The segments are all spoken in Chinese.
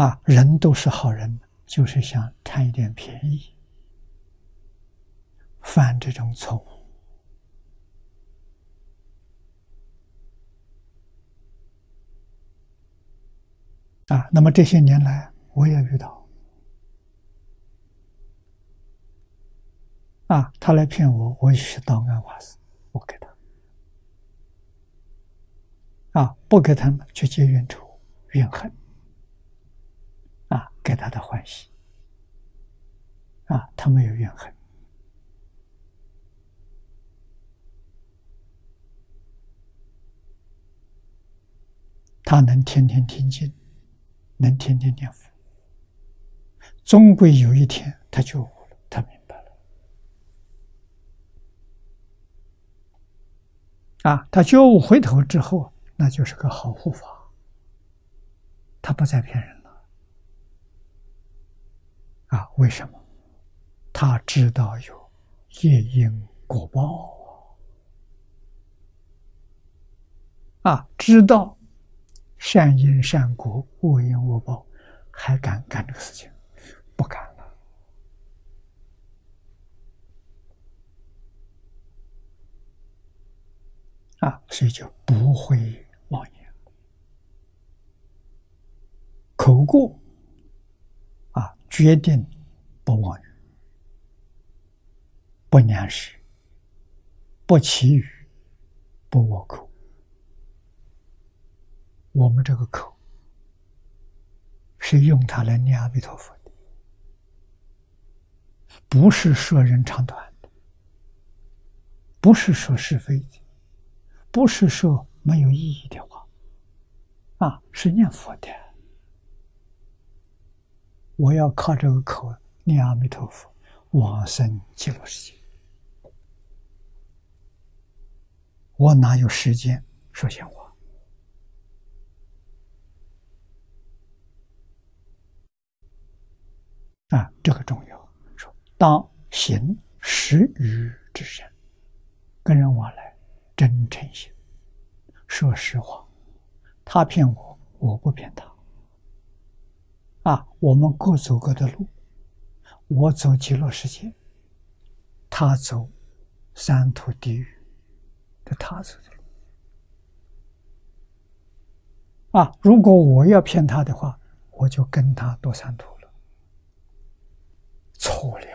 啊，人都是好人，就是想贪一点便宜，犯这种错误。啊，那么这些年来，我也遇到，啊，他来骗我，我也是到案法师，我给他，啊，不给他们去结冤仇、怨恨，啊，给他的欢喜，啊，他没有怨恨，他能天天听经。能天天念佛，终归有一天他就悟了，他明白了。啊，他觉悟回头之后，那就是个好护法，他不再骗人了。啊，为什么？他知道有业因果报啊，知道。善因善果，恶因恶报，还敢干这个事情？不敢了。啊，所以就不会妄言，口过，决定不妄语，不言实，不绮语，不恶口。我们这个口是用它来念阿弥陀佛的，不是说人长短的，不是说是非的，不是说没有意义的话，啊，是念佛的。我要靠这个口念阿弥陀佛，往生极乐世界，我哪有时间说闲话？啊，这个重要。说当行实语之身，跟人往来真诚心，说实话。他骗我，我不骗他。啊，我们各走各的路，我走极乐世界，他走三途地狱，这他走的路。啊，如果我要骗他的话，我就跟他堕三途了。错了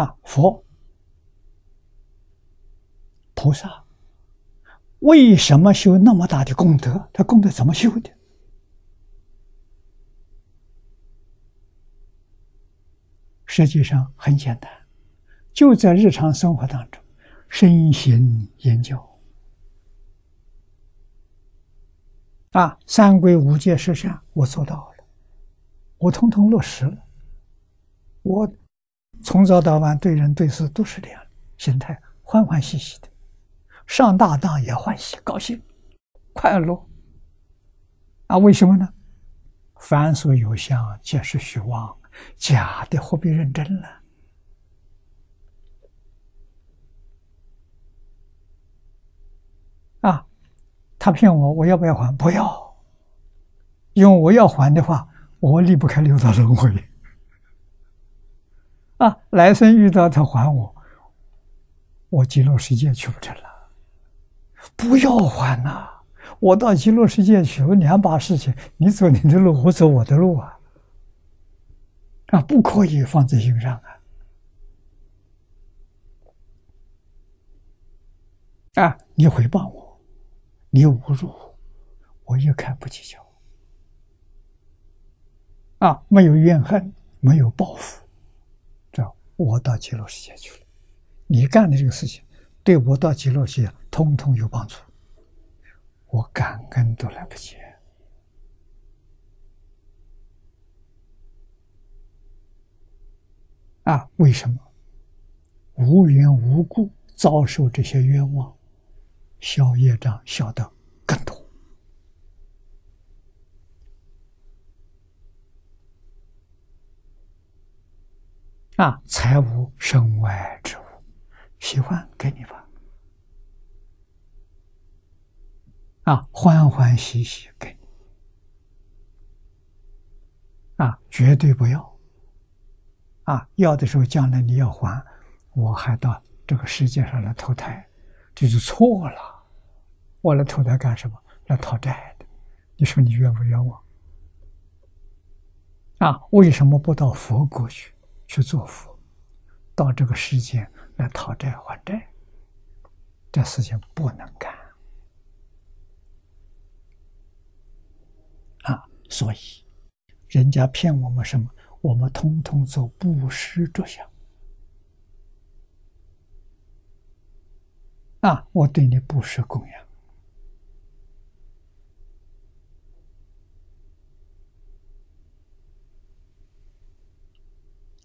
啊！佛、菩萨为什么修那么大的功德？他功德怎么修的？实际上很简单，就在日常生活当中。身行言教啊，三规五戒十善，我做到了，我通通落实了。我从早到晚对人对事都是这样心态，欢欢喜喜的，上大当也欢喜高兴快乐啊？为什么呢？凡所有相，皆是虚妄，假的何必认真呢？啊，他骗我，我要不要还？不要，因为我要还的话，我离不开六道轮回。啊，来生遇到他还我，我极乐世界去不成了。不要还呐！我到极乐世界去，有两把事情，你走你的路，我走我的路啊！啊，不可以放在心上啊！啊，你回报我。你侮辱我，我也看不计较。啊，没有怨恨，没有报复，我到极乐世界去了。你干的这个事情，对我到极乐世界通通有帮助，我感恩都来不及。啊，为什么无缘无故遭受这些冤枉？消业障消得更多啊，财无身外之物，喜欢给你吧。啊，欢欢喜喜给你。啊，绝对不要。啊，要的时候将来你要还，我还到这个世界上来投胎，这就错了。我来投胎干什么？来讨债的。你说你冤不冤枉？啊，为什么不到佛国去去做佛，到这个世间来讨债还债？这事情不能干。啊，所以人家骗我们什么？我们通通做布施着想。啊，我对你布施供养，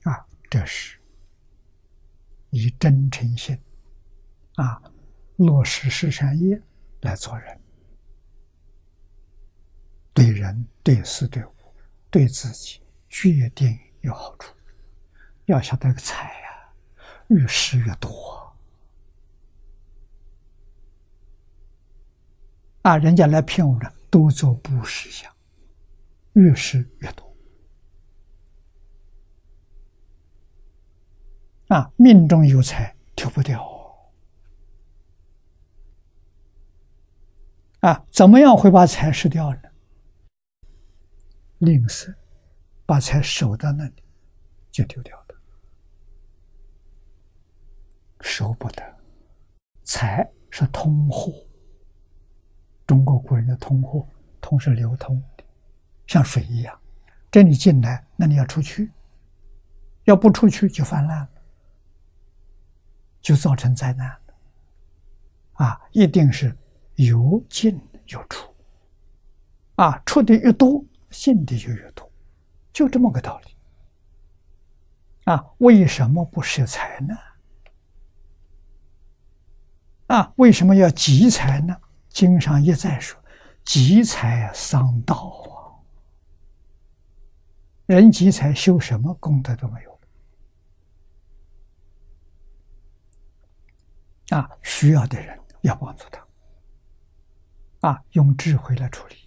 啊，这是以真诚心，啊，落实十善业来做人，对人、对事、对物、对自己。决定有好处，要想得个财呀，越施越多啊！人家来骗我的，都做布施相，越施越多啊！命中有财，丢不掉啊！怎么样会把财失掉呢？吝啬。把财守到那里，就丢掉的，守不得。财是通货，中国古人的通货，通是流通的，像水一样，这里进来，那你要出去，要不出去就泛滥了，就造成灾难了。啊，一定是有进有出，啊，出的越多，进的就越多。就这么个道理啊！为什么不舍财呢？啊，为什么要积财呢？经上一再说，积财伤道啊！人积财修什么功德都没有啊！需要的人要帮助他啊，用智慧来处理。